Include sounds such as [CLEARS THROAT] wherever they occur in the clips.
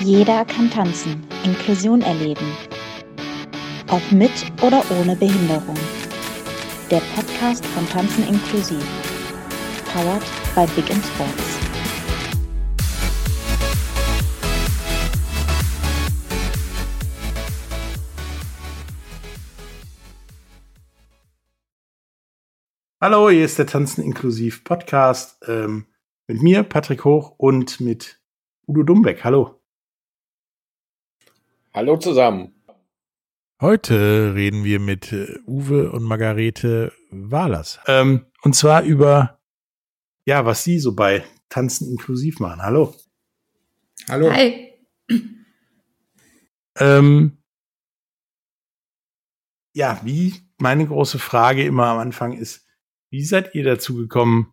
Jeder kann tanzen, Inklusion erleben. Ob mit oder ohne Behinderung. Der Podcast von Tanzen inklusiv. Powered by Big in Sports. Hallo, hier ist der Tanzen inklusiv Podcast ähm, mit mir, Patrick Hoch und mit Udo Dumbeck. Hallo. Hallo zusammen. Heute reden wir mit äh, Uwe und Margarete Wahlers. Ähm, und zwar über, ja, was sie so bei Tanzen inklusiv machen. Hallo. Hallo. Hi. Ähm, ja, wie meine große Frage immer am Anfang ist, wie seid ihr dazu gekommen,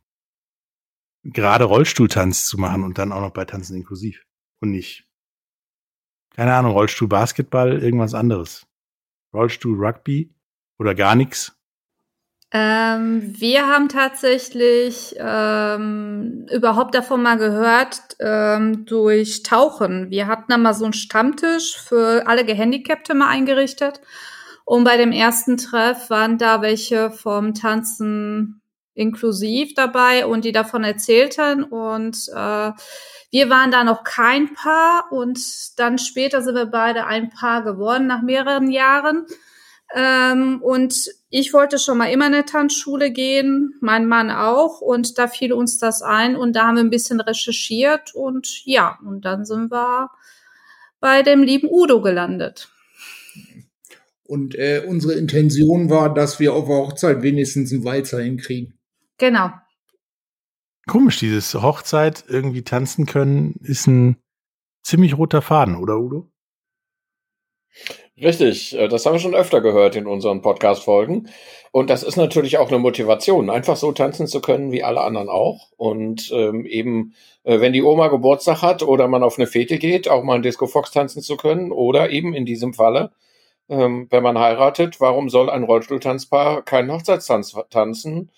gerade Rollstuhltanz zu machen und dann auch noch bei Tanzen inklusiv und nicht keine Ahnung, Rollstuhl Basketball, irgendwas anderes. Rollstuhl Rugby oder gar nichts? Ähm, wir haben tatsächlich ähm, überhaupt davon mal gehört ähm, durch Tauchen. Wir hatten da mal so einen Stammtisch für alle Gehandicapte mal eingerichtet. Und bei dem ersten Treff waren da welche vom Tanzen inklusiv dabei und die davon erzählten. Und äh, wir waren da noch kein Paar und dann später sind wir beide ein Paar geworden nach mehreren Jahren. Ähm, und ich wollte schon mal immer in eine Tanzschule gehen, mein Mann auch. Und da fiel uns das ein und da haben wir ein bisschen recherchiert und ja, und dann sind wir bei dem lieben Udo gelandet. Und äh, unsere Intention war, dass wir auf der Hochzeit wenigstens einen Walzer hinkriegen. Genau. Komisch, dieses Hochzeit irgendwie tanzen können, ist ein ziemlich roter Faden, oder Udo? Richtig, äh, das haben wir schon öfter gehört in unseren Podcast-Folgen. Und das ist natürlich auch eine Motivation, einfach so tanzen zu können wie alle anderen auch. Und ähm, eben, äh, wenn die Oma Geburtstag hat oder man auf eine Fete geht, auch mal ein Disco Fox tanzen zu können. Oder eben in diesem Falle, ähm, wenn man heiratet, warum soll ein Rollstuhltanzpaar keinen Hochzeitstanz tanzen?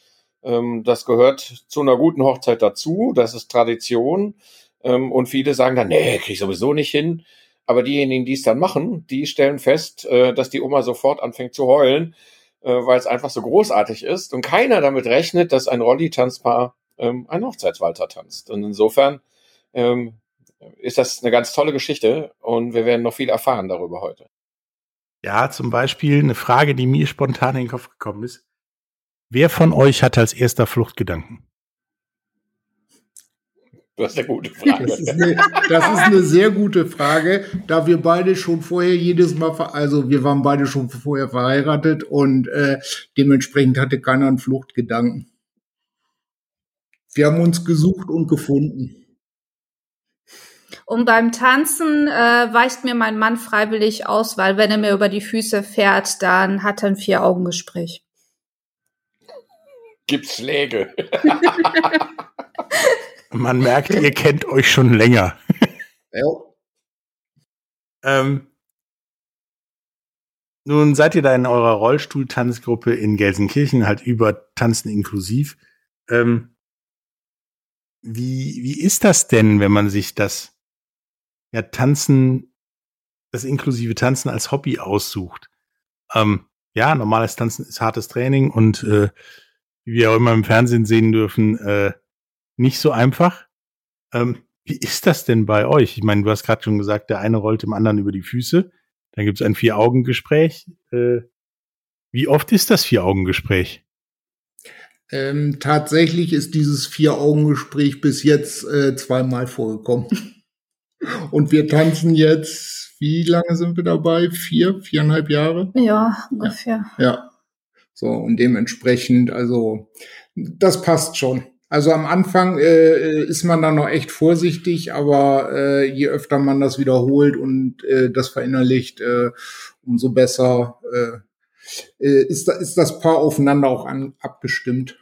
Ähm, das gehört zu einer guten Hochzeit dazu. Das ist Tradition. Ähm, und viele sagen dann, nee, krieg ich sowieso nicht hin. Aber diejenigen, die es dann machen, die stellen fest, äh, dass die Oma sofort anfängt zu heulen, äh, weil es einfach so großartig ist und keiner damit rechnet, dass ein Rolli-Tanzpaar ähm, einen Hochzeitswalzer tanzt. Und insofern ähm, ist das eine ganz tolle Geschichte und wir werden noch viel erfahren darüber heute. Ja, zum Beispiel eine Frage, die mir spontan in den Kopf gekommen ist. Wer von euch hat als erster Fluchtgedanken? Das ist eine gute Frage. Das ist eine, das ist eine, sehr gute Frage, da wir beide schon vorher jedes Mal, also wir waren beide schon vorher verheiratet und äh, dementsprechend hatte keiner einen Fluchtgedanken. Wir haben uns gesucht und gefunden. Und beim Tanzen äh, weicht mir mein Mann freiwillig aus, weil wenn er mir über die Füße fährt, dann hat er ein Vier-Augen-Gespräch gibt's Schläge. [LAUGHS] Man merkt, ihr kennt euch schon länger. [LAUGHS] Ja. Ähm, nun seid ihr da in eurer Rollstuhl-Tanzgruppe in Gelsenkirchen halt über Tanzen inklusiv. Ähm, wie, wie ist das denn, wenn man sich das ja Tanzen, das inklusive Tanzen als Hobby aussucht? Ähm, ja, normales Tanzen ist hartes Training und äh, wie wir auch immer im Fernsehen sehen dürfen, äh, nicht so einfach. Ähm, wie ist das denn bei euch? Ich meine, du hast gerade schon gesagt, der eine rollt dem anderen über die Füße. Dann gibt es ein Vier-Augen-Gespräch. Äh, wie oft ist das Vier-Augen-Gespräch? Ähm, tatsächlich ist dieses Vier-Augen-Gespräch bis jetzt äh, zweimal vorgekommen. [LAUGHS] Und wir tanzen jetzt, wie lange sind wir dabei? Vier, viereinhalb Jahre? Ja, ungefähr. Ja. ja. So, und dementsprechend, also das passt schon. Also am Anfang äh, ist man dann noch echt vorsichtig, aber äh, je öfter man das wiederholt und äh, das verinnerlicht, äh, umso besser äh, äh ist, ist das Paar aufeinander auch an, abgestimmt.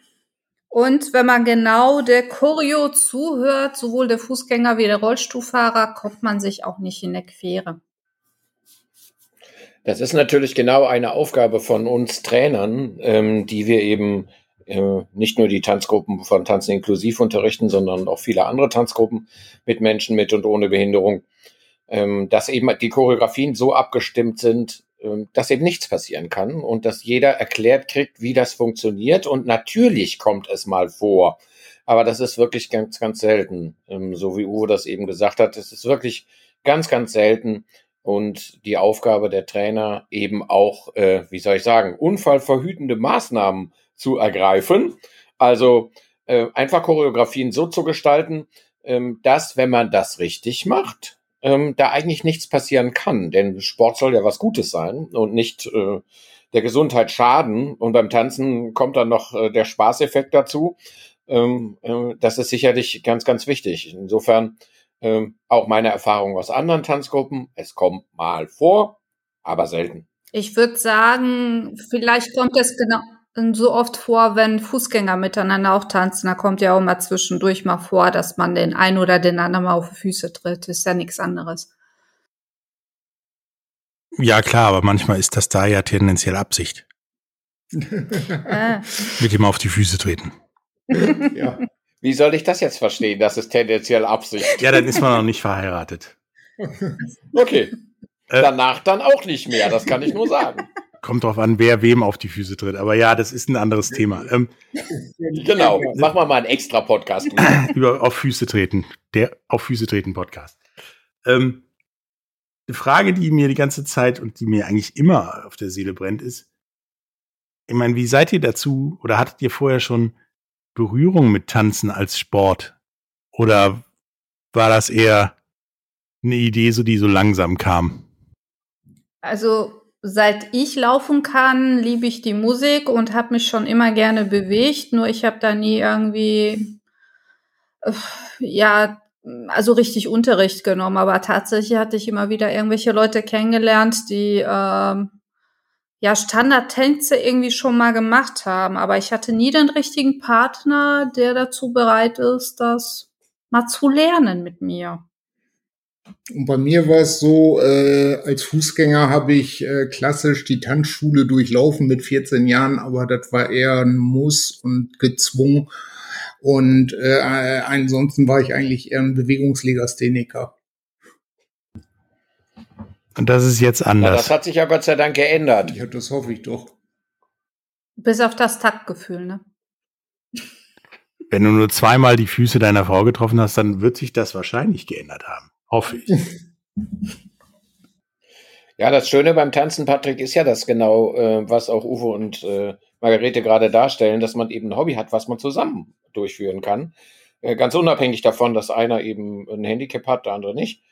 Und wenn man genau der Choreo zuhört, sowohl der Fußgänger wie der Rollstuhlfahrer, kommt man sich auch nicht in der Quere. Das ist natürlich genau eine Aufgabe von uns Trainern, ähm, die wir eben äh, nicht nur die Tanzgruppen von Tanzen inklusiv unterrichten, sondern auch viele andere Tanzgruppen mit Menschen mit und ohne Behinderung. ähm, dass eben die Choreografien so abgestimmt sind, ähm, dass eben nichts passieren kann und dass jeder erklärt kriegt, wie das funktioniert. Und natürlich kommt es mal vor, aber das ist wirklich ganz, ganz selten. Ähm, so wie Uwe das eben gesagt hat, es ist wirklich ganz, ganz selten. Und die Aufgabe der Trainer eben auch, äh, wie soll ich sagen, unfallverhütende Maßnahmen zu ergreifen. Also äh, einfach Choreografien so zu gestalten, ähm, dass, wenn man das richtig macht, ähm, da eigentlich nichts passieren kann. Denn Sport soll ja was Gutes sein und nicht äh, der Gesundheit schaden. Und beim Tanzen kommt dann noch äh, der Spaßeffekt dazu. Ähm, äh, das ist sicherlich ganz, ganz wichtig. Insofern ähm, auch meine Erfahrung aus anderen Tanzgruppen. Es kommt mal vor, aber selten. Ich würde sagen, vielleicht kommt es genau so oft vor, wenn Fußgänger miteinander auch tanzen. Da kommt ja auch mal zwischendurch mal vor, dass man den einen oder den anderen mal auf die Füße tritt. Ist ja nichts anderes. Ja, klar, aber manchmal ist das da ja tendenziell Absicht. äh. Mit dem auf die Füße treten. ja. Wie soll ich das jetzt verstehen? Das ist tendenziell Absicht. Ja, dann ist man noch nicht verheiratet. [LAUGHS] Okay. Äh, Danach dann auch nicht mehr, das kann ich nur sagen. Kommt drauf an, wer wem auf die Füße tritt. Aber ja, das ist ein anderes Thema. Ähm, genau, machen wir mal einen extra Podcast. [LAUGHS] über auf Füße treten. Der auf Füße treten Podcast. Ähm, die Frage, die mir die ganze Zeit und die mir eigentlich immer auf der Seele brennt, ist, ich meine, wie seid ihr dazu oder hattet ihr vorher schon Berührung mit Tanzen als Sport? Oder war das eher eine Idee, so die so langsam kam? Also Seit ich laufen kann, liebe ich die Musik und habe mich schon immer gerne bewegt. Nur ich habe da nie irgendwie, äh, ja, also richtig Unterricht genommen. Aber tatsächlich hatte ich immer wieder irgendwelche Leute kennengelernt, die ähm, ja Standardtänze irgendwie schon mal gemacht haben. Aber ich hatte nie den richtigen Partner, der dazu bereit ist, das mal zu lernen mit mir. Und bei mir war es so, äh, als Fußgänger habe ich äh, klassisch die Tanzschule durchlaufen mit 14 Jahren, aber das war eher ein Muss und gezwungen. Und äh, ansonsten war ich eigentlich eher ein Bewegungslegastheniker. Und das ist jetzt anders. Ja, das hat sich ja Gott sei Dank geändert. Ja, das hoffe ich doch. Bis auf das Taktgefühl, ne? Wenn du nur zweimal die Füße deiner Frau getroffen hast, dann wird sich das wahrscheinlich geändert haben. Hoffe ich. [LAUGHS] Ja, das Schöne beim Tanzen, Patrick, ist ja das genau, äh, was auch Uwe und äh, Margarete gerade darstellen, dass man eben ein Hobby hat, was man zusammen durchführen kann. Äh, ganz unabhängig davon, dass einer eben ein Handicap hat, der andere nicht.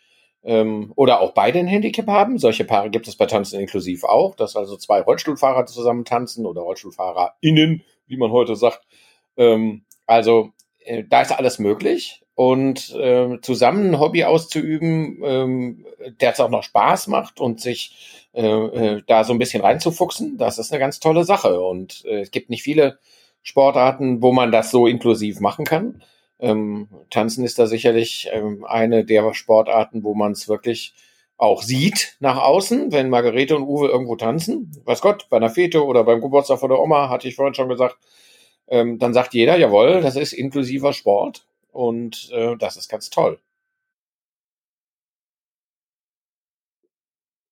Ähm, oder auch beide ein Handicap haben. Solche Paare gibt es bei Tanzen inklusiv auch, dass also zwei Rollstuhlfahrer zusammen tanzen oder RollstuhlfahrerInnen, wie man heute sagt. Ähm, also äh, da ist alles möglich und äh, zusammen ein Hobby auszuüben, ähm, der es auch noch Spaß macht und sich äh, äh, da so ein bisschen reinzufuchsen, das ist eine ganz tolle Sache. Und äh, es gibt nicht viele Sportarten, wo man das so inklusiv machen kann. Ähm, Tanzen ist da sicherlich ähm, eine der Sportarten, wo man es wirklich auch sieht nach außen, wenn Margarete und Uwe irgendwo tanzen. Was Gott, bei einer Fete oder beim Geburtstag von der Oma, hatte ich vorhin schon gesagt, ähm, dann sagt jeder, jawohl, das ist inklusiver Sport. Und äh, das ist ganz toll.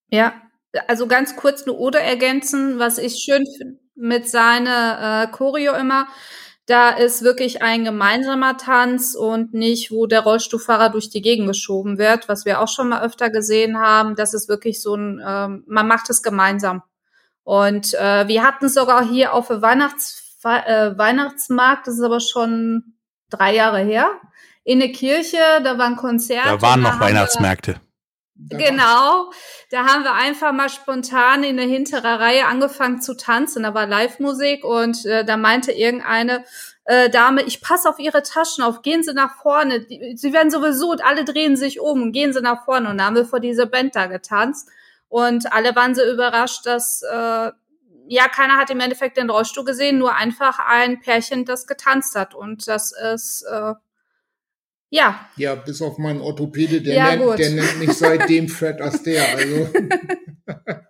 Ja, also ganz kurz eine Ode ergänzen, was ich schön finde mit seiner äh, Choreo immer. Da ist wirklich ein gemeinsamer Tanz und nicht, wo der Rollstuhlfahrer durch die Gegend geschoben wird, was wir auch schon mal öfter gesehen haben. Das ist wirklich so ein, ähm, man macht es gemeinsam. Und äh, wir hatten es sogar hier auf der Weihnachts äh, Weihnachtsmarkt, das ist aber schon drei Jahre her, in der Kirche, da war ein Konzert. Da waren noch Weihnachtsmärkte. Genau, da haben wir einfach mal spontan in der hinteren Reihe angefangen zu tanzen. Da war Live-Musik und äh, da meinte irgendeine äh, Dame, ich passe auf ihre Taschen auf, gehen Sie nach vorne. Die, sie werden sowieso und alle drehen sich um, gehen Sie nach vorne. Und dann haben wir vor dieser Band da getanzt. Und alle waren so überrascht, dass äh, ja, keiner hat im Endeffekt den Rollstuhl gesehen, nur einfach ein Pärchen, das getanzt hat. Und das ist äh, ja. Ja, bis auf meinen Orthopäde, der, ja, nennt, der nennt mich seitdem Fred Astaire. Also. [LAUGHS]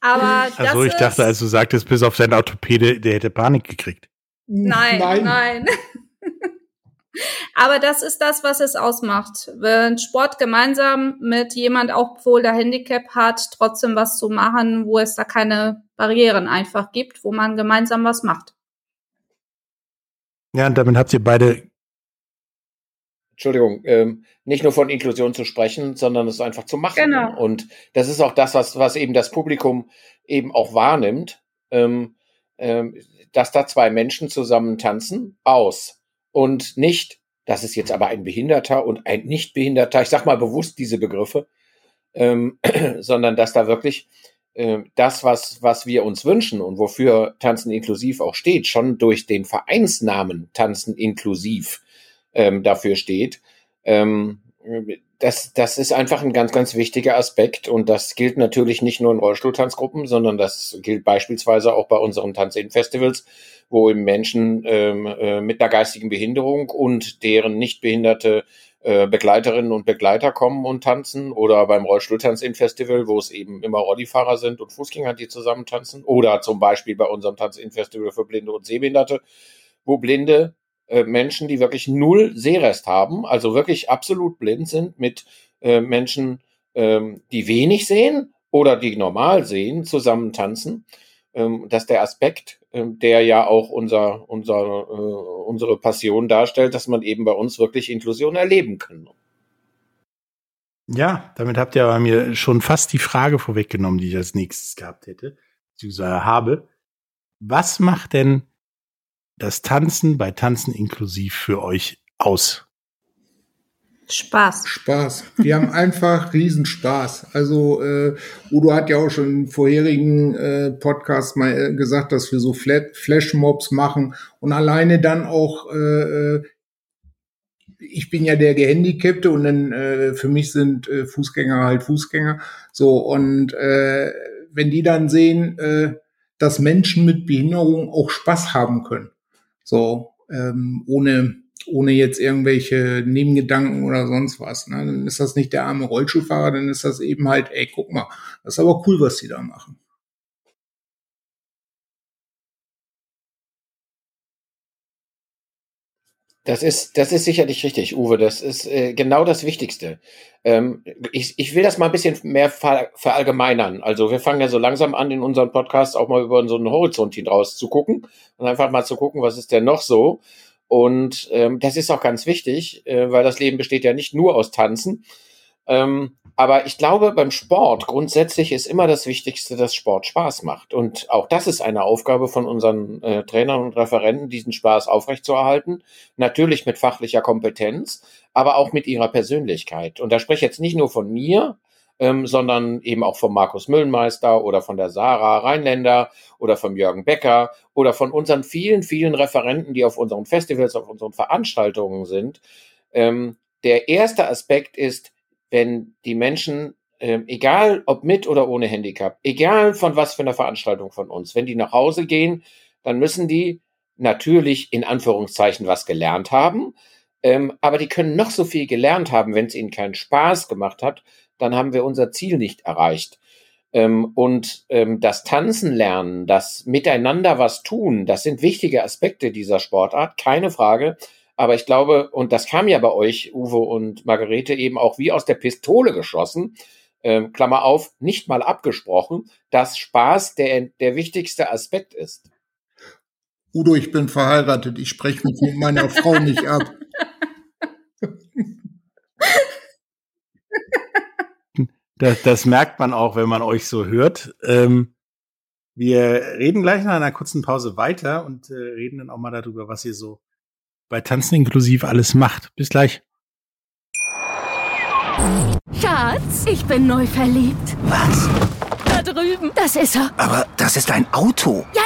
Aber das also ich dachte, als du sagtest, bis auf deinen Orthopäde, der hätte Panik gekriegt. Nein, nein. nein. Aber das ist das, was es ausmacht. Wenn Sport gemeinsam mit jemand, auch obwohl der Handicap hat, trotzdem was zu machen, wo es da keine Barrieren einfach gibt, wo man gemeinsam was macht. Ja, und damit habt ihr beide. Entschuldigung, ähm, nicht nur von Inklusion zu sprechen, sondern es einfach zu machen. Genau. Und das ist auch das, was, was eben das Publikum eben auch wahrnimmt, ähm, ähm, dass da zwei Menschen zusammen tanzen, aus. Und nicht, das ist jetzt aber ein Behinderter und ein Nichtbehinderter, ich sag mal bewusst diese Begriffe, ähm, [CLEARS THROAT] sondern dass da wirklich äh, das, was, was wir uns wünschen und wofür Tanzen inklusiv auch steht, schon durch den Vereinsnamen Tanzen inklusiv ähm, dafür steht. Ähm, das, das ist einfach ein ganz, ganz wichtiger Aspekt und das gilt natürlich nicht nur in Rollstuhltanzgruppen, sondern das gilt beispielsweise auch bei unseren Tanzin-Festivals, wo eben Menschen ähm, äh, mit einer geistigen Behinderung und deren nicht behinderte äh, Begleiterinnen und Begleiter kommen und tanzen oder beim Rollstuhltanz-In-Festival, wo es eben immer Rollifahrer sind und Fußgänger, die zusammen tanzen oder zum Beispiel bei unserem Tanz-In-Festival für Blinde und Sehbehinderte, wo Blinde äh, Menschen, die wirklich null Sehrest haben, also wirklich absolut blind sind, mit äh, Menschen, ähm, die wenig sehen oder die normal sehen, zusammen tanzen. Ähm, dass der Aspekt, ähm, der ja auch unser, unser, äh, unsere Passion darstellt, dass man eben bei uns wirklich Inklusion erleben kann. Ja, damit habt ihr bei mir schon fast die Frage vorweggenommen, die ich als nächstes gehabt hätte, beziehungsweise habe. Was macht denn das Tanzen bei Tanzen inklusiv für euch aus? Spaß. Spaß. Wir haben einfach [LAUGHS] Riesenspaß. Also äh, Udo hat ja auch schon im vorherigen äh, Podcast mal äh, gesagt, dass wir so Flashmobs machen und alleine dann auch, äh, äh, ich bin ja der Gehandicapte und dann äh, für mich sind äh, Fußgänger halt Fußgänger. So und äh, wenn die dann sehen, äh, dass Menschen mit Behinderung auch Spaß haben können, so ähm, ohne ohne jetzt irgendwelche Nebengedanken oder sonst was. Ne? Dann ist das nicht der arme Rollschuhfahrer, dann ist das eben halt, ey, guck mal, das ist aber cool, was die da machen. Das ist, das ist sicherlich richtig, Uwe. Das ist äh, genau das Wichtigste. Ähm, ich, ich will das mal ein bisschen mehr ver verallgemeinern. Also wir fangen ja so langsam an, in unserem Podcast auch mal über so einen Horizont hinaus zu gucken und einfach mal zu gucken, was ist denn noch so. Und ähm, das ist auch ganz wichtig, äh, weil das Leben besteht ja nicht nur aus Tanzen. Ähm, aber ich glaube, beim Sport grundsätzlich ist immer das Wichtigste, dass Sport Spaß macht. Und auch das ist eine Aufgabe von unseren äh, Trainern und Referenten, diesen Spaß aufrechtzuerhalten. Natürlich mit fachlicher Kompetenz, aber auch mit ihrer Persönlichkeit. Und da spreche ich jetzt nicht nur von mir, ähm, sondern eben auch von Markus Müllenmeister oder von der Sarah Rheinländer oder von Jürgen Becker oder von unseren vielen, vielen Referenten, die auf unseren Festivals, auf unseren Veranstaltungen sind. Ähm, der erste Aspekt ist, wenn die Menschen, ähm, egal ob mit oder ohne Handicap, egal von was für einer Veranstaltung von uns, wenn die nach Hause gehen, dann müssen die natürlich in Anführungszeichen was gelernt haben, ähm, aber die können noch so viel gelernt haben, wenn es ihnen keinen Spaß gemacht hat, dann haben wir unser Ziel nicht erreicht. Ähm, und ähm, das Tanzen lernen, das Miteinander was tun, das sind wichtige Aspekte dieser Sportart, keine Frage. Aber ich glaube, und das kam ja bei euch, Uwe und Margarete, eben auch wie aus der Pistole geschossen, ähm, Klammer auf, nicht mal abgesprochen, dass Spaß der, der wichtigste Aspekt ist. Udo, ich bin verheiratet, ich spreche mich mit meiner [LAUGHS] Frau nicht ab. Das, das merkt man auch, wenn man euch so hört. Ähm, wir reden gleich nach einer kurzen Pause weiter und äh, reden dann auch mal darüber, was ihr so bei Tanzen inklusiv alles macht. Bis gleich. Schatz, ich bin neu verliebt. Was? Da drüben. Das ist er. Aber das ist ein Auto. Ja,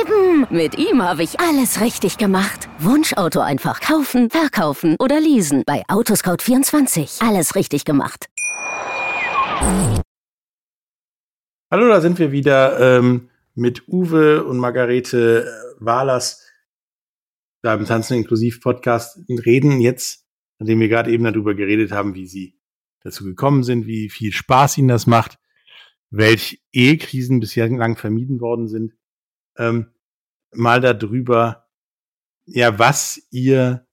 eben. Mit ihm habe ich alles richtig gemacht. Wunschauto einfach kaufen, verkaufen oder leasen. Bei Autoscout24. Alles richtig gemacht. Hallo, da sind wir wieder ähm, mit Uwe und Margarete äh, Wahlers da im Tanzen inklusiv Podcast reden jetzt, nachdem wir gerade eben darüber geredet haben, wie sie dazu gekommen sind, wie viel Spaß ihnen das macht, welche Ehekrisen bisher lang vermieden worden sind, ähm, mal darüber, ja, was ihr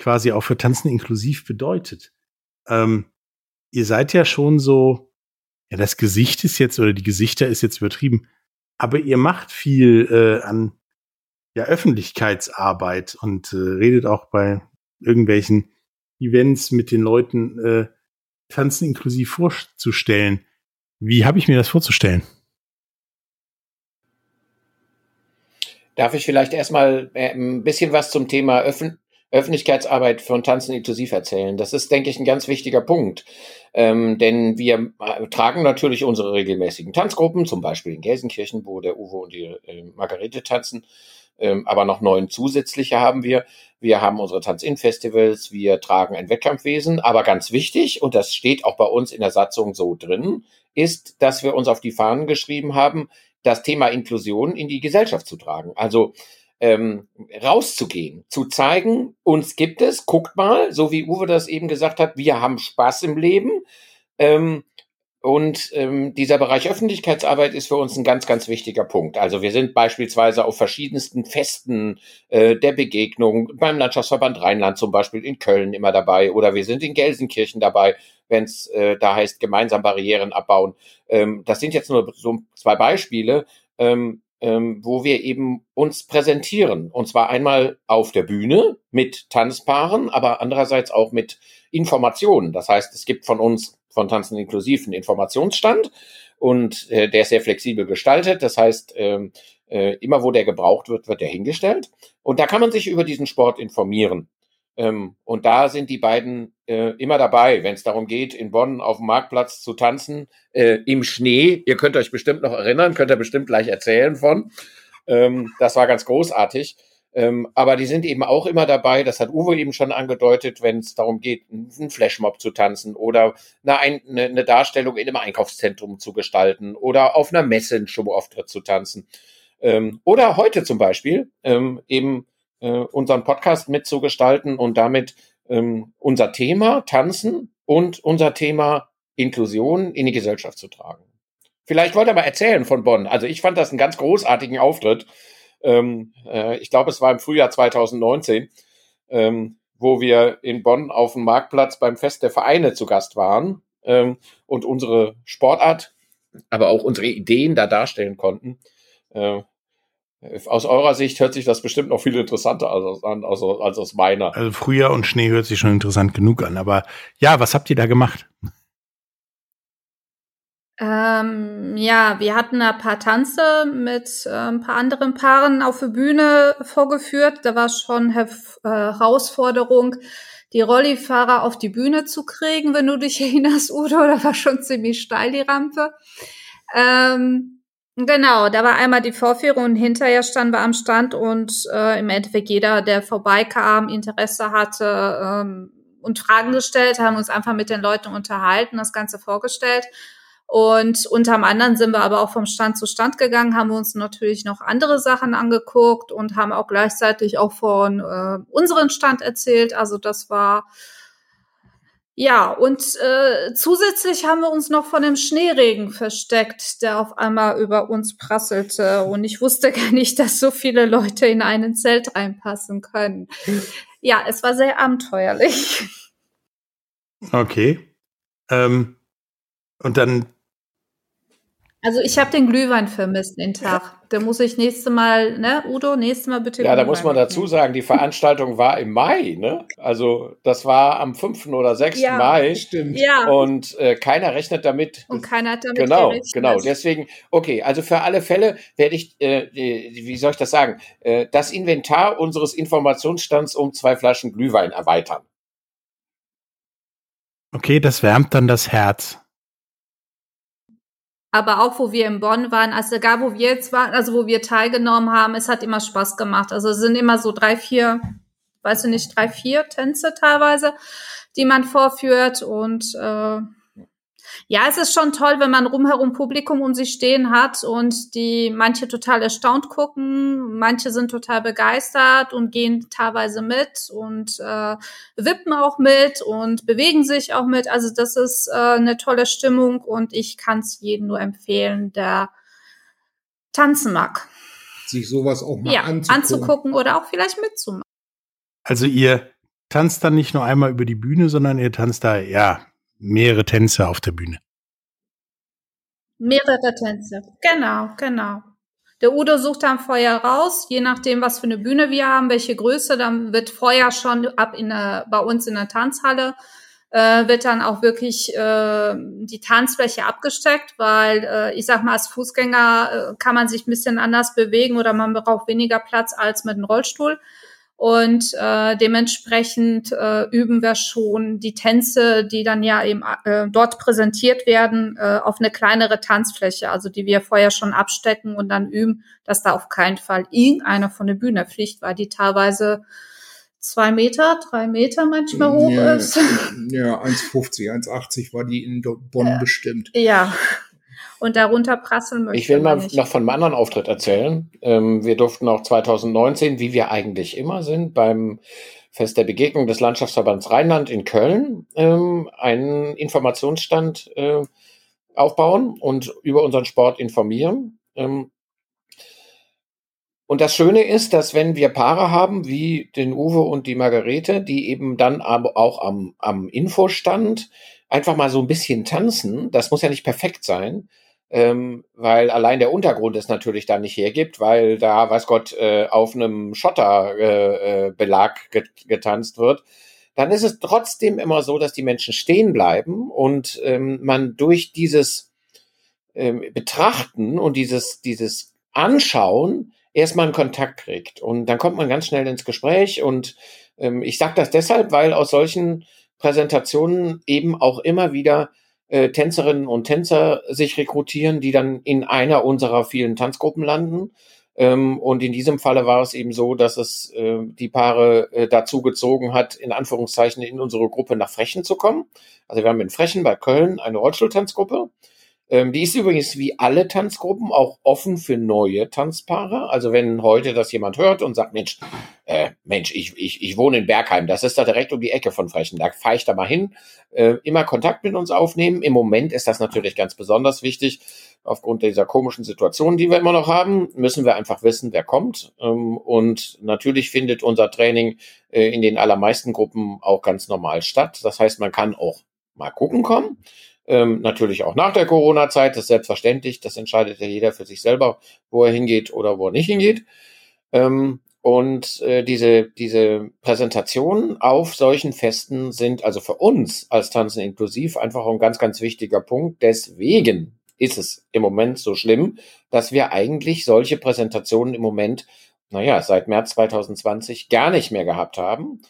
quasi auch für Tanzen inklusiv bedeutet. Ähm, ihr seid ja schon so, ja, das Gesicht ist jetzt, oder die Gesichter ist jetzt übertrieben, aber ihr macht viel äh, an ja, Öffentlichkeitsarbeit und äh, redet auch bei irgendwelchen Events mit den Leuten, äh, Tanzen inklusiv vorzustellen. Wie habe ich mir das vorzustellen? Darf ich vielleicht erstmal äh, ein bisschen was zum Thema Öffn Öffentlichkeitsarbeit von Tanzen inklusiv erzählen? Das ist, denke ich, ein ganz wichtiger Punkt. Ähm, denn wir äh, tragen natürlich unsere regelmäßigen Tanzgruppen, zum Beispiel in Gelsenkirchen, wo der Uwe und die äh, Margarete tanzen. Ähm, aber noch neun zusätzliche haben wir. Wir haben unsere Tanz-In-Festivals, wir tragen ein Wettkampfwesen. Aber ganz wichtig, und das steht auch bei uns in der Satzung so drin, ist, dass wir uns auf die Fahnen geschrieben haben, das Thema Inklusion in die Gesellschaft zu tragen. Also ähm, rauszugehen, zu zeigen, uns gibt es, guckt mal, so wie Uwe das eben gesagt hat, wir haben Spaß im Leben. Ähm, und ähm, dieser Bereich Öffentlichkeitsarbeit ist für uns ein ganz, ganz wichtiger Punkt. Also wir sind beispielsweise auf verschiedensten Festen äh, der Begegnung beim Landschaftsverband Rheinland zum Beispiel in Köln immer dabei oder wir sind in Gelsenkirchen dabei, wenn es äh, da heißt gemeinsam Barrieren abbauen. Ähm, das sind jetzt nur so zwei Beispiele, ähm, ähm, wo wir eben uns präsentieren. Und zwar einmal auf der Bühne mit Tanzpaaren, aber andererseits auch mit Informationen. Das heißt, es gibt von uns von Tanzen inklusiv einen Informationsstand und äh, der ist sehr flexibel gestaltet. Das heißt, ähm, äh, immer wo der gebraucht wird, wird der hingestellt. Und da kann man sich über diesen Sport informieren. Ähm, und da sind die beiden äh, immer dabei, wenn es darum geht, in Bonn auf dem Marktplatz zu tanzen, äh, im Schnee. Ihr könnt euch bestimmt noch erinnern, könnt ihr bestimmt gleich erzählen von. Ähm, das war ganz großartig. Ähm, aber die sind eben auch immer dabei, das hat Uwe eben schon angedeutet, wenn es darum geht, einen Flashmob zu tanzen oder eine, eine, eine, Darstellung in einem Einkaufszentrum zu gestalten oder auf einer Messe einen Showauftritt zu tanzen. Ähm, oder heute zum Beispiel ähm, eben äh, unseren Podcast mitzugestalten und damit ähm, unser Thema Tanzen und unser Thema Inklusion in die Gesellschaft zu tragen. Vielleicht wollt ihr mal erzählen von Bonn. Also ich fand das einen ganz großartigen Auftritt. Ähm, äh, ich glaube, es war im Frühjahr 2019, ähm, wo wir in Bonn auf dem Marktplatz beim Fest der Vereine zu Gast waren ähm, und unsere Sportart, aber auch unsere Ideen da darstellen konnten. Äh, aus eurer Sicht hört sich das bestimmt noch viel interessanter an als, als aus meiner. Also Frühjahr und Schnee hört sich schon interessant genug an. Aber ja, was habt ihr da gemacht? Ähm, ja, wir hatten ein paar Tanze mit äh, ein paar anderen Paaren auf der Bühne vorgeführt. Da war schon äh, Herausforderung, die Rollifahrer auf die Bühne zu kriegen, wenn du dich [LAUGHS] erinnerst, Udo. Da war schon ziemlich steil die Rampe. Ähm, genau, da war einmal die Vorführung und hinterher standen wir am Stand und äh, im Endeffekt jeder, der vorbeikam, Interesse hatte ähm, und Fragen gestellt, haben uns einfach mit den Leuten unterhalten, das Ganze vorgestellt. Und unterm anderen sind wir aber auch vom Stand zu Stand gegangen, haben uns natürlich noch andere Sachen angeguckt und haben auch gleichzeitig auch von äh, unseren Stand erzählt. Also das war ja, und äh, zusätzlich haben wir uns noch von dem Schneeregen versteckt, der auf einmal über uns prasselte. Und ich wusste [LAUGHS] gar nicht, dass so viele Leute in einen Zelt reinpassen können. Ja, es war sehr abenteuerlich. Okay. Ähm, und dann also ich habe den Glühwein vermisst den Tag. [LAUGHS] Da muss ich nächste Mal, ne, Udo, nächste Mal bitte. Ja, da muss man dazu sagen, die Veranstaltung war im Mai, ne? Also das war am 5. oder 6. Ja, Mai. Stimmt. Ja. Und äh, keiner rechnet damit. Und keiner hat damit genau, gerechnet. Genau, deswegen, okay, also für alle Fälle werde ich, äh, wie soll ich das sagen, äh, das Inventar unseres Informationsstands um zwei Flaschen Glühwein erweitern. Okay, das wärmt dann das Herz aber auch wo wir in Bonn waren, also egal wo wir jetzt waren, also wo wir teilgenommen haben, es hat immer Spaß gemacht. Also es sind immer so drei, vier, weiß ich nicht, drei, vier Tänze teilweise, die man vorführt und äh, ja, es ist schon toll, wenn man rumherum Publikum um sich stehen hat und die manche total erstaunt gucken, manche sind total begeistert und gehen teilweise mit und äh, wippen auch mit und bewegen sich auch mit. Also das ist äh, eine tolle Stimmung und ich kann es jedem nur empfehlen, der tanzen mag. Sich sowas auch mal ja, anzugucken. anzugucken oder auch vielleicht mitzumachen. Also ihr tanzt dann nicht nur einmal über die Bühne, sondern ihr tanzt da, ja, mehrere Tänze auf der Bühne. Mehrere Tänze. Genau, genau. Der Udo sucht dann Feuer raus, je nachdem, was für eine Bühne wir haben, welche Größe, dann wird Feuer schon ab in der, bei uns in der Tanzhalle, äh, wird dann auch wirklich äh, die Tanzfläche abgesteckt, weil äh, ich sag mal, als Fußgänger äh, kann man sich ein bisschen anders bewegen oder man braucht weniger Platz als mit einem Rollstuhl. Und äh, dementsprechend äh, üben wir schon die Tänze, die dann ja eben äh, dort präsentiert werden, äh, auf eine kleinere Tanzfläche, also die wir vorher schon abstecken und dann üben, dass da auf keinen Fall irgendeiner von der Bühne fliegt, weil die teilweise zwei Meter, drei Meter manchmal hoch ja, ist. Ja, 1,50, 1,80 war die in Bonn Ja. bestimmt. Ja. Und darunter prasseln möchte Ich will mal nicht. noch von einem anderen Auftritt erzählen. Ähm, wir durften auch 2019, wie wir eigentlich immer sind, beim Fest der Begegnung des Landschaftsverbands Rheinland in Köln ähm, einen Informationsstand äh, aufbauen und über unseren Sport informieren. Ähm, und das Schöne ist, dass wenn wir Paare haben, wie den Uwe und die Margarete, die eben dann aber auch am, am Infostand einfach mal so ein bisschen tanzen, das muss ja nicht perfekt sein, ähm, weil allein der Untergrund es natürlich da nicht hergibt, weil da, weiß Gott, äh, auf einem Schotterbelag äh, äh, get getanzt wird, dann ist es trotzdem immer so, dass die Menschen stehen bleiben und ähm, man durch dieses ähm, Betrachten und dieses, dieses Anschauen erstmal einen Kontakt kriegt. Und dann kommt man ganz schnell ins Gespräch. Und ähm, ich sage das deshalb, weil aus solchen Präsentationen eben auch immer wieder äh, Tänzerinnen und Tänzer sich rekrutieren, die dann in einer unserer vielen Tanzgruppen landen. Ähm, und in diesem Falle war es eben so, dass es äh, die Paare äh, dazu gezogen hat, in Anführungszeichen in unsere Gruppe nach Frechen zu kommen. Also wir haben in Frechen bei Köln eine Rollstuhltanzgruppe. Ähm, die ist übrigens wie alle Tanzgruppen auch offen für neue Tanzpaare. Also wenn heute das jemand hört und sagt, Mensch, äh, Mensch, ich, ich, ich wohne in Bergheim, das ist da direkt um die Ecke von Frechen, da fahre ich da mal hin, äh, immer Kontakt mit uns aufnehmen. Im Moment ist das natürlich ganz besonders wichtig. Aufgrund dieser komischen Situation, die wir immer noch haben, müssen wir einfach wissen, wer kommt. Ähm, und natürlich findet unser Training äh, in den allermeisten Gruppen auch ganz normal statt. Das heißt, man kann auch mal gucken kommen. Ähm, natürlich auch nach der Corona-Zeit, das ist selbstverständlich. Das entscheidet ja jeder für sich selber, wo er hingeht oder wo er nicht hingeht. Ähm, und äh, diese, diese Präsentationen auf solchen Festen sind also für uns als Tanzen inklusiv einfach ein ganz, ganz wichtiger Punkt. Deswegen ist es im Moment so schlimm, dass wir eigentlich solche Präsentationen im Moment, naja, seit März 2020 gar nicht mehr gehabt haben.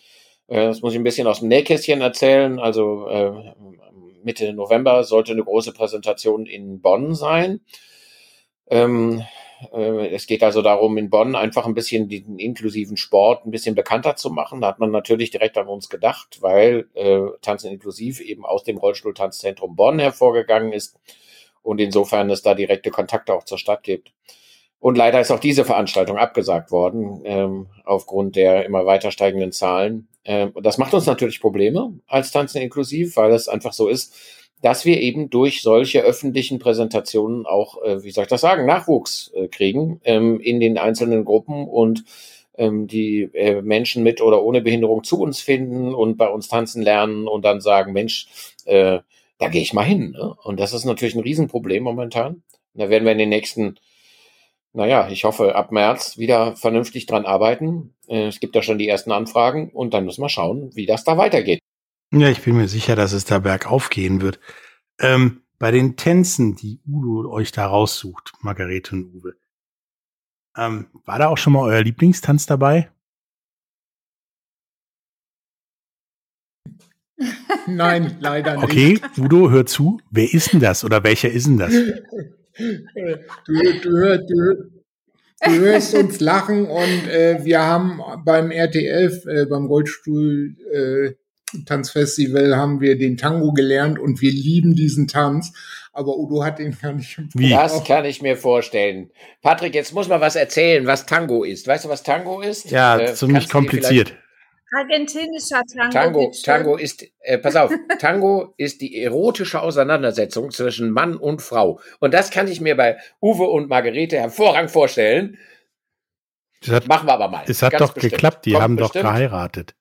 Äh, das muss ich ein bisschen aus dem Nähkästchen erzählen. Also äh, Mitte November sollte eine große Präsentation in Bonn sein. Ähm, äh, es geht also darum, in Bonn einfach ein bisschen den inklusiven Sport ein bisschen bekannter zu machen. Da hat man natürlich direkt an uns gedacht, weil äh, Tanzen inklusiv eben aus dem Rollstuhltanzzentrum Bonn hervorgegangen ist und insofern es da direkte Kontakte auch zur Stadt gibt. Und leider ist auch diese Veranstaltung abgesagt worden, ähm, aufgrund der immer weiter steigenden Zahlen. Ähm, das macht uns natürlich Probleme als Tanzen inklusiv, weil es einfach so ist, dass wir eben durch solche öffentlichen Präsentationen auch, äh, wie soll ich das sagen, Nachwuchs äh, kriegen ähm, in den einzelnen Gruppen und ähm, die äh, Menschen mit oder ohne Behinderung zu uns finden und bei uns tanzen lernen und dann sagen, Mensch, da gehe ich mal hin. Ne? Und das ist natürlich ein Riesenproblem momentan. Da werden wir in den nächsten naja, ich hoffe, ab März wieder vernünftig dran arbeiten. Äh, Es gibt ja schon die ersten Anfragen und dann müssen wir schauen, wie das da weitergeht. Ja, ich bin mir sicher, dass es da bergauf gehen wird. Ähm, bei den Tänzen, die Udo euch da raussucht, Margarete und Uwe, ähm, war da auch schon mal euer Lieblingstanz dabei? Nein, leider nicht. Okay, Udo, hör zu. Wer ist denn das oder welcher ist denn das? [LAUGHS] Du, du, hör- du, du hörst uns lachen und äh, wir haben beim RTF, äh, beim Rollstuhl äh, Tanzfestival haben wir den Tango gelernt und wir lieben diesen Tanz. Aber Udo hat den gar nicht im Wie? Das kann ich mir vorstellen. Patrick, jetzt muss man was erzählen, was Tango ist. Weißt du, was Tango ist? Ja, Äh, ziemlich kompliziert. Argentinischer Tango. Tango, bitte. Tango ist, äh, pass auf, [LAUGHS] Tango ist die erotische Auseinandersetzung zwischen Mann und Frau. Und das kann ich mir bei Uwe und Margarete hervorragend vorstellen. Das hat, Machen wir aber mal. es hat Ganz doch bestimmt. geklappt, die Kommt haben doch bestimmt. geheiratet.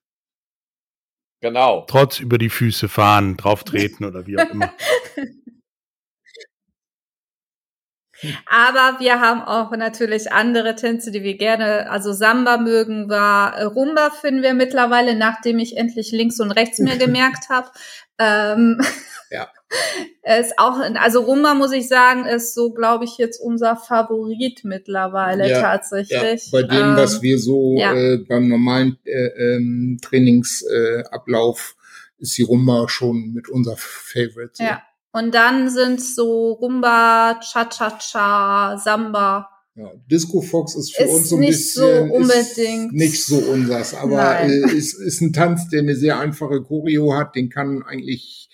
Genau. Trotz über die Füße fahren, drauf treten oder wie auch immer. [LAUGHS] Aber wir haben auch natürlich andere Tänze, die wir gerne, also Samba mögen wir, äh, Rumba finden wir mittlerweile, nachdem ich endlich links und rechts mir [LAUGHS] gemerkt habe. Ähm, Ja. [LAUGHS] ist auch, also Rumba muss ich sagen, ist so, glaube ich, jetzt unser Favorit mittlerweile Ja, Ja, tatsächlich. bei dem, Ähm, was wir so ja. äh, beim normalen äh, ähm, Trainingsablauf äh, ist die Rumba schon mit unser Favorite. So. Ja. Und dann sind so Rumba, Cha-Cha-Cha, Samba. Ja, Disco Fox ist für Ist uns so ein nicht bisschen so unbedingt- ist nicht so unsers, aber äh, ist, ist ein Tanz, der eine sehr einfache Choreo hat, den kann eigentlich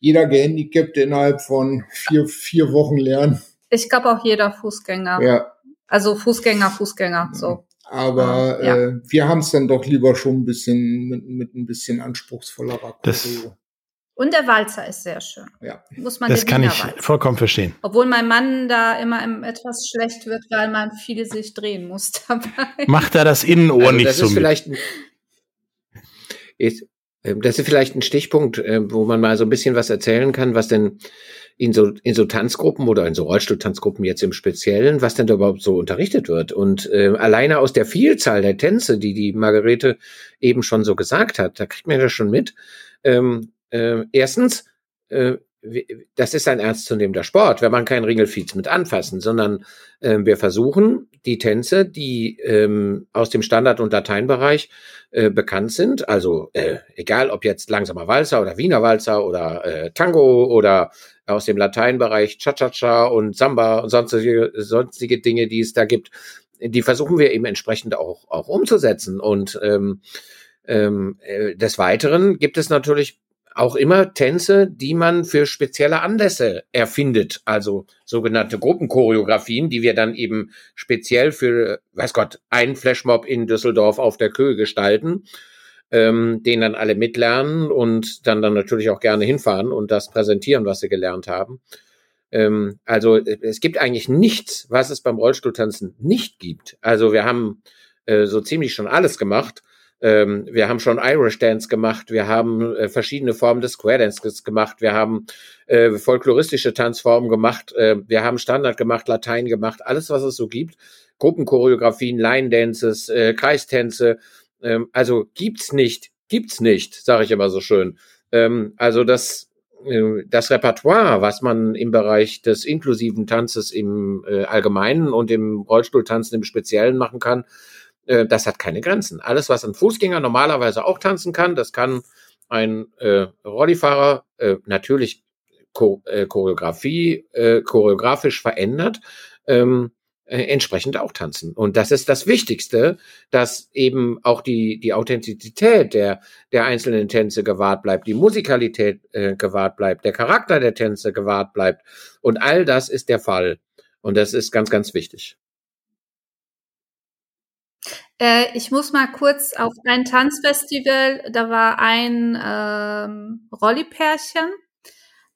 jeder Gehandicapte innerhalb von vier, vier Wochen lernen. Ich glaube auch jeder Fußgänger. Ja, Also Fußgänger, Fußgänger, so. aber Ja. äh, wir haben es dann doch lieber schon ein bisschen mit, mit ein bisschen anspruchsvollerer Das- Choreo. Und der Walzer ist sehr schön. Ja. Muss man Das kann ich Walzer. vollkommen verstehen. Obwohl mein Mann da immer im- etwas schlecht wird, weil man viel sich drehen muss [LAUGHS] dabei. Macht da das Innenohr Also nicht das so ist mit. vielleicht ein, ist, ähm, das ist vielleicht ein Stichpunkt, äh, wo man mal so ein bisschen was erzählen kann, was denn in so, in so Tanzgruppen oder in so Rollstuhltanzgruppen jetzt im Speziellen, was denn da überhaupt so unterrichtet wird. Und äh, alleine aus der Vielzahl der Tänze, die die Margarete eben schon so gesagt hat, da kriegt man das schon mit. Ähm, äh, erstens, äh, das ist ein ernstzunehmender Sport, wenn man kein Ringelfiez mit anfassen, sondern äh, wir versuchen, die Tänze, die ähm, aus dem Standard- und Lateinbereich äh, bekannt sind, also äh, egal ob jetzt langsamer Walzer oder Wiener Walzer oder äh, Tango oder aus dem Lateinbereich Cha-Cha-Cha und Samba und sonstige, sonstige Dinge, die es da gibt, die versuchen wir eben entsprechend auch, auch umzusetzen. Und ähm, ähm, äh, des Weiteren gibt es natürlich auch immer Tänze, die man für spezielle Anlässe erfindet, also sogenannte Gruppenchoreografien, die wir dann eben speziell für, weiß Gott, einen Flashmob in Düsseldorf auf der Köhe gestalten, ähm, den dann alle mitlernen und dann dann natürlich auch gerne hinfahren und das präsentieren, was sie gelernt haben. Ähm, also äh, es gibt eigentlich nichts, was es beim Rollstuhltanzen nicht gibt. Also wir haben äh, so ziemlich schon alles gemacht. Ähm, wir haben schon Irish Dance gemacht, wir haben äh, verschiedene Formen des Square Dances gemacht, wir haben äh, folkloristische Tanzformen gemacht, äh, wir haben Standard gemacht, Latein gemacht, alles, was es so gibt. Gruppenchoreografien, Line Dances, äh, Kreistänze. Ähm, also gibt's nicht, gibt's nicht, sage ich immer so schön. Ähm, also das, äh, das Repertoire, was man im Bereich des inklusiven Tanzes im äh, Allgemeinen und im Rollstuhltanzen im Speziellen machen kann, äh, das hat keine Grenzen. Alles, was ein Fußgänger normalerweise auch tanzen kann, das kann ein äh, Rollifahrer äh, natürlich Cho äh, Choreografie, äh, choreografisch verändert, ähm, äh, entsprechend auch tanzen. Und das ist das Wichtigste, dass eben auch die, die Authentizität der, der einzelnen Tänze gewahrt bleibt, die Musikalität äh, gewahrt bleibt, der Charakter der Tänze gewahrt bleibt. Und all das ist der Fall. Und das ist ganz, ganz wichtig. Äh, ich muss mal kurz auf ein Tanzfestival, da war ein ähm, Rollipärchen.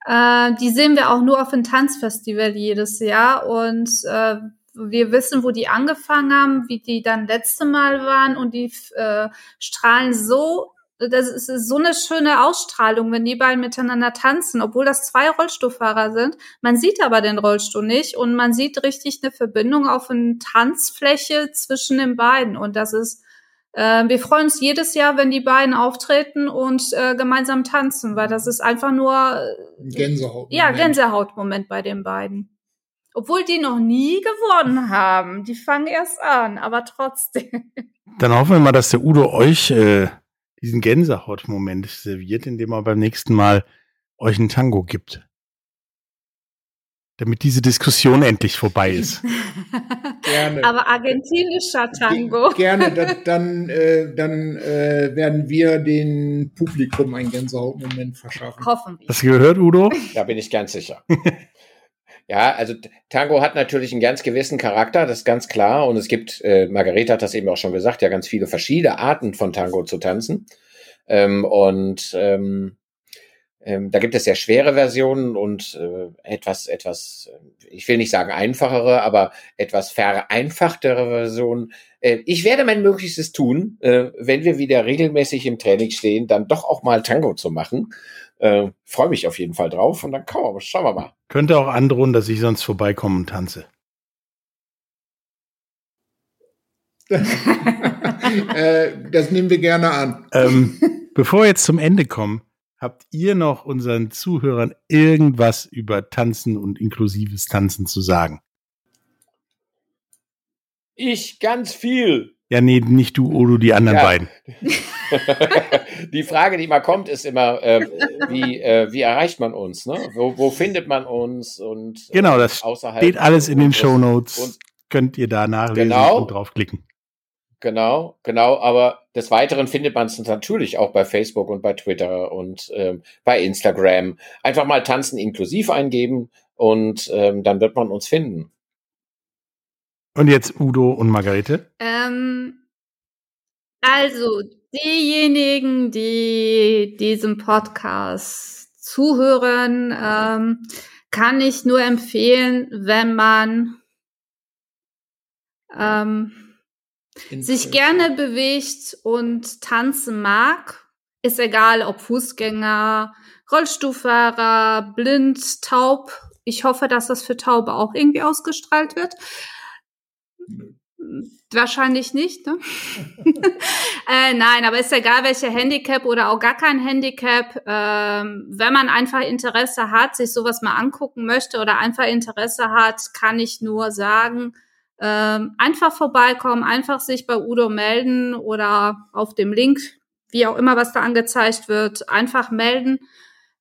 Äh, die sehen wir auch nur auf einem Tanzfestival jedes Jahr und äh, wir wissen, wo die angefangen haben, wie die dann letzte Mal waren und die äh, strahlen so, das ist so eine schöne Ausstrahlung, wenn die beiden miteinander tanzen, obwohl das zwei Rollstuhlfahrer sind. Man sieht aber den Rollstuhl nicht und man sieht richtig eine Verbindung auf eine Tanzfläche zwischen den beiden und das ist äh, wir freuen uns jedes Jahr, wenn die beiden auftreten und äh, gemeinsam tanzen, weil das ist einfach nur äh, Gänsehaut. ja, Gänsehautmoment bei den beiden. Obwohl die noch nie gewonnen haben. Die fangen erst an, aber trotzdem. Dann hoffen wir mal, dass der Udo euch äh, diesen Gänsehautmoment serviert, indem er beim nächsten Mal euch ein Tango gibt. Damit diese Diskussion endlich vorbei ist. [LAUGHS] Gerne. aber argentinischer Tango. Gerne, dann, [LAUGHS] dann, äh, dann äh, werden wir den Publikum einen Gänsehautmoment verschaffen. Hoffen wir. Hast du gehört, Udo? Da bin ich ganz sicher. [LAUGHS] ja, also Tango hat natürlich einen ganz gewissen Charakter, das ist ganz klar. Und es gibt, äh, Margarete hat das eben auch schon gesagt, ja ganz viele verschiedene Arten von Tango zu tanzen. Ähm, und ähm, ähm, da gibt es sehr schwere Versionen und äh, etwas, etwas, äh, ich will nicht sagen einfachere, aber etwas vereinfachtere Versionen. Äh, ich werde mein Möglichstes tun, äh, wenn wir wieder regelmäßig im Training stehen, dann doch auch mal Tango zu machen. Äh, Freue mich auf jeden Fall drauf und dann wir, schauen wir mal. Könnte auch androhen, dass ich sonst vorbeikomme und tanze. [LAUGHS] äh, das nehmen wir gerne an. Ähm, bevor wir jetzt zum Ende kommen, habt ihr noch unseren Zuhörern irgendwas über Tanzen und inklusives Tanzen zu sagen? Ich ganz viel. Ja, nee, nicht du, Odo, die anderen ja. beiden. [LAUGHS] die Frage, die immer kommt, ist immer, äh, wie, äh, wie erreicht man uns? Ne? Wo, wo findet man uns? Und, äh, genau, das steht alles in den Show Notes. Könnt ihr da nachlesen genau, und draufklicken. Genau, genau. Aber des Weiteren findet man es natürlich auch bei Facebook und bei Twitter und ähm, bei Instagram. Einfach mal Tanzen inklusiv eingeben und ähm, dann wird man uns finden. Und jetzt Udo und Margarete? Ähm, also, diejenigen, die diesem Podcast zuhören, ähm, kann ich nur empfehlen, wenn man ähm, sich gerne bewegt und tanzen mag, ist egal, ob Fußgänger, Rollstuhlfahrer, blind, taub. Ich hoffe, dass das für Taube auch irgendwie ausgestrahlt wird. Wahrscheinlich nicht, ne? [LAUGHS] äh, nein, aber ist egal, welche Handicap oder auch gar kein Handicap. Ähm, wenn man einfach Interesse hat, sich sowas mal angucken möchte oder einfach Interesse hat, kann ich nur sagen, ähm, einfach vorbeikommen, einfach sich bei Udo melden oder auf dem Link, wie auch immer, was da angezeigt wird, einfach melden.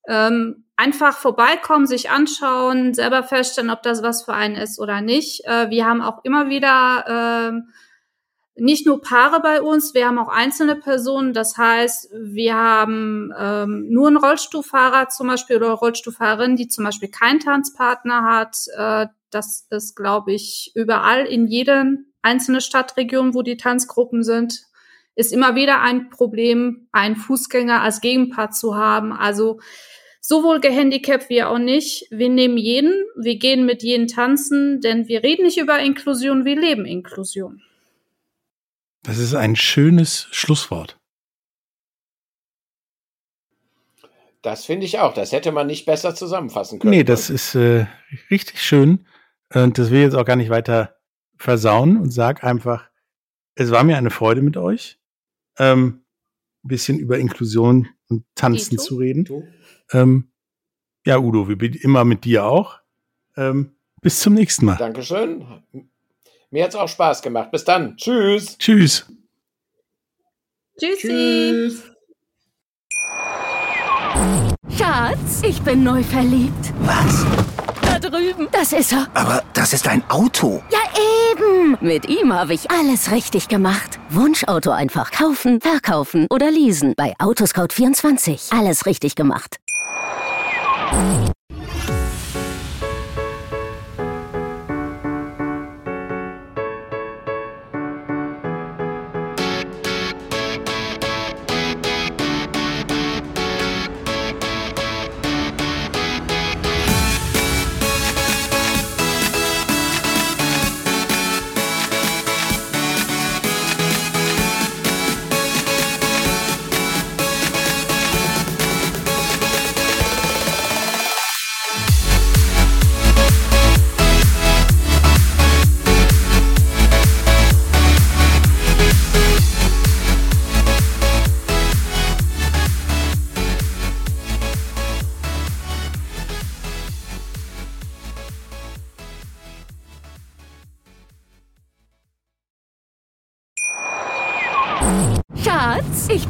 Ähm, einfach vorbeikommen, sich anschauen, selber feststellen, ob das was für einen ist oder nicht. Äh, wir haben auch immer wieder äh, nicht nur Paare bei uns, wir haben auch einzelne Personen. Das heißt, wir haben ähm, nur einen Rollstuhlfahrer zum Beispiel oder Rollstuhlfahrerin, die zum Beispiel keinen Tanzpartner hat. Äh, das ist, glaube ich, überall in jeder einzelnen Stadtregion, wo die Tanzgruppen sind, ist immer wieder ein Problem, einen Fußgänger als Gegenpart zu haben. Also sowohl gehandicapt wie auch nicht. Wir nehmen jeden, wir gehen mit jedem tanzen, denn wir reden nicht über Inklusion, wir leben Inklusion. Das ist ein schönes Schlusswort. Das finde ich auch. Das hätte man nicht besser zusammenfassen können. Nee, das ist äh, richtig schön. Und das will ich jetzt auch gar nicht weiter versauen und sag einfach, es war mir eine Freude mit euch, ähm, ein bisschen über Inklusion und Tanzen zu reden. Ähm, ja, Udo, wie immer mit dir auch. Ähm, bis zum nächsten Mal. Dankeschön. Mir hat es auch Spaß gemacht. Bis dann. Tschüss. Tschüss. Tschüssi. Tschüss. Schatz, ich bin neu verliebt. Was? Da drüben. Das ist er. Aber das ist ein Auto. Ja, eben. Mit ihm habe ich alles richtig gemacht. Wunschauto einfach kaufen, verkaufen oder leasen. Bei Autoscout24. Alles richtig gemacht. Oh.